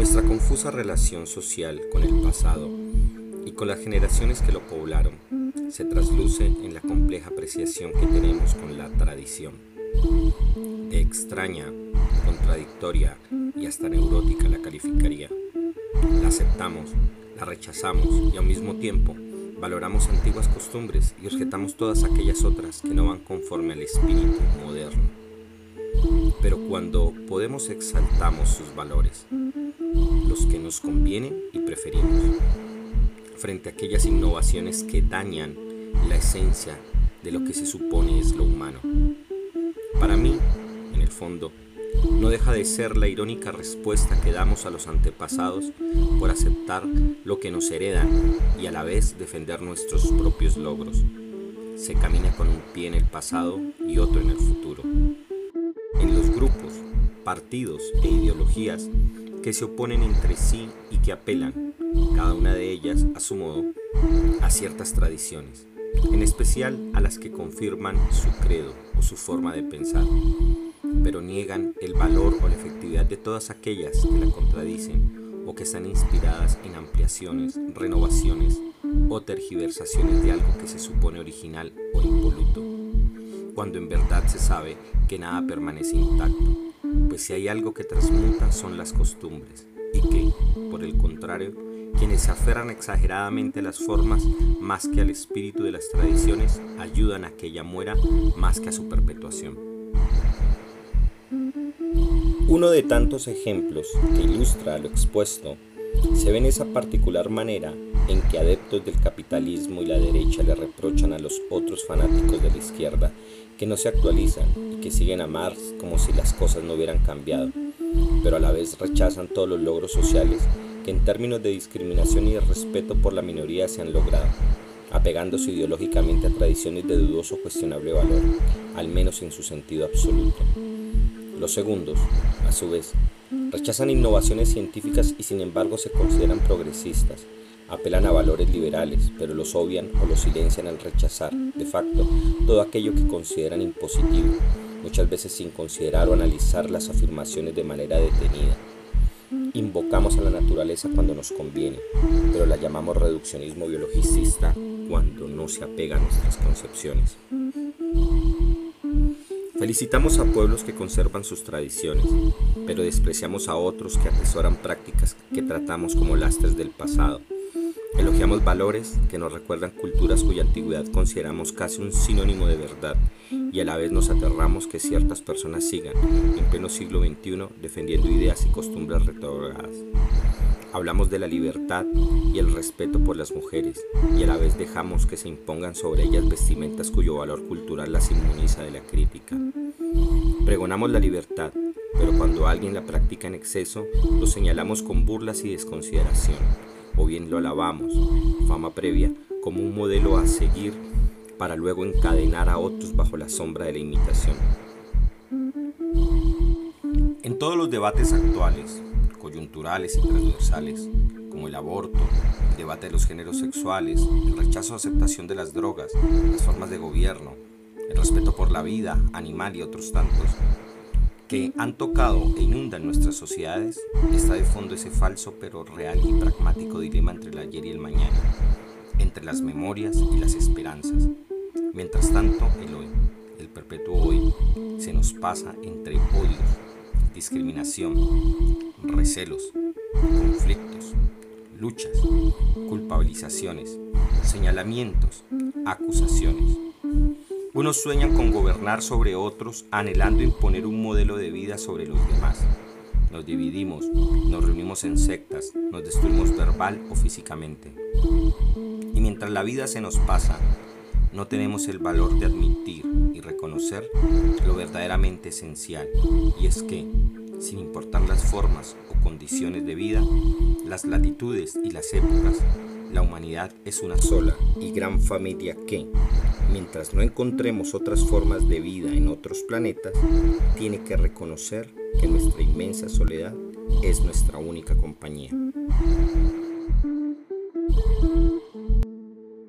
Nuestra confusa relación social con el pasado y con las generaciones que lo poblaron se trasluce en la compleja apreciación que tenemos con la tradición. De extraña, contradictoria y hasta neurótica la calificaría. La aceptamos, la rechazamos y al mismo tiempo valoramos antiguas costumbres y objetamos todas aquellas otras que no van conforme al espíritu moderno. Pero cuando podemos exaltamos sus valores, los que nos convienen y preferimos, frente a aquellas innovaciones que dañan la esencia de lo que se supone es lo humano. Para mí, en el fondo, no deja de ser la irónica respuesta que damos a los antepasados por aceptar lo que nos heredan y a la vez defender nuestros propios logros. Se camina con un pie en el pasado y otro en el futuro. En los grupos, partidos e ideologías que se oponen entre sí y que apelan, cada una de ellas a su modo, a ciertas tradiciones, en especial a las que confirman su credo o su forma de pensar pero niegan el valor o la efectividad de todas aquellas que la contradicen o que están inspiradas en ampliaciones, renovaciones o tergiversaciones de algo que se supone original o impoluto, cuando en verdad se sabe que nada permanece intacto, pues si hay algo que transmuta son las costumbres, y que, por el contrario, quienes se aferran exageradamente a las formas más que al espíritu de las tradiciones ayudan a que ella muera más que a su perpetuación. Uno de tantos ejemplos que ilustra lo expuesto se ve en esa particular manera en que adeptos del capitalismo y la derecha le reprochan a los otros fanáticos de la izquierda que no se actualizan y que siguen a Marx como si las cosas no hubieran cambiado, pero a la vez rechazan todos los logros sociales que en términos de discriminación y de respeto por la minoría se han logrado, apegándose ideológicamente a tradiciones de dudoso cuestionable valor, al menos en su sentido absoluto. Los segundos, a su vez, rechazan innovaciones científicas y sin embargo se consideran progresistas. Apelan a valores liberales, pero los obvian o los silencian al rechazar, de facto, todo aquello que consideran impositivo, muchas veces sin considerar o analizar las afirmaciones de manera detenida. Invocamos a la naturaleza cuando nos conviene, pero la llamamos reduccionismo biologicista cuando no se apega a nuestras concepciones. Felicitamos a pueblos que conservan sus tradiciones, pero despreciamos a otros que atesoran prácticas que tratamos como lastres del pasado. Elogiamos valores que nos recuerdan culturas cuya antigüedad consideramos casi un sinónimo de verdad y a la vez nos aterramos que ciertas personas sigan en pleno siglo XXI defendiendo ideas y costumbres retrogradas. Hablamos de la libertad y el respeto por las mujeres y a la vez dejamos que se impongan sobre ellas vestimentas cuyo valor cultural las inmuniza de la crítica. Pregonamos la libertad, pero cuando alguien la practica en exceso, lo señalamos con burlas y desconsideración, o bien lo alabamos, fama previa, como un modelo a seguir para luego encadenar a otros bajo la sombra de la imitación. En todos los debates actuales, coyunturales y transversales, como el aborto, el debate de los géneros sexuales, el rechazo o aceptación de las drogas, las formas de gobierno, el respeto por la vida animal y otros tantos, que han tocado e inundan nuestras sociedades, está de fondo ese falso pero real y pragmático dilema entre el ayer y el mañana, entre las memorias y las esperanzas. Mientras tanto, el hoy, el perpetuo hoy, se nos pasa entre odios, discriminación, recelos, conflictos, luchas, culpabilizaciones, señalamientos, acusaciones. Unos sueñan con gobernar sobre otros anhelando imponer un modelo de vida sobre los demás. Nos dividimos, nos reunimos en sectas, nos destruimos verbal o físicamente. Y mientras la vida se nos pasa, no tenemos el valor de admitir y reconocer lo verdaderamente esencial, y es que sin importar las formas o condiciones de vida, las latitudes y las épocas, la humanidad es una sola y gran familia que, mientras no encontremos otras formas de vida en otros planetas, tiene que reconocer que nuestra inmensa soledad es nuestra única compañía.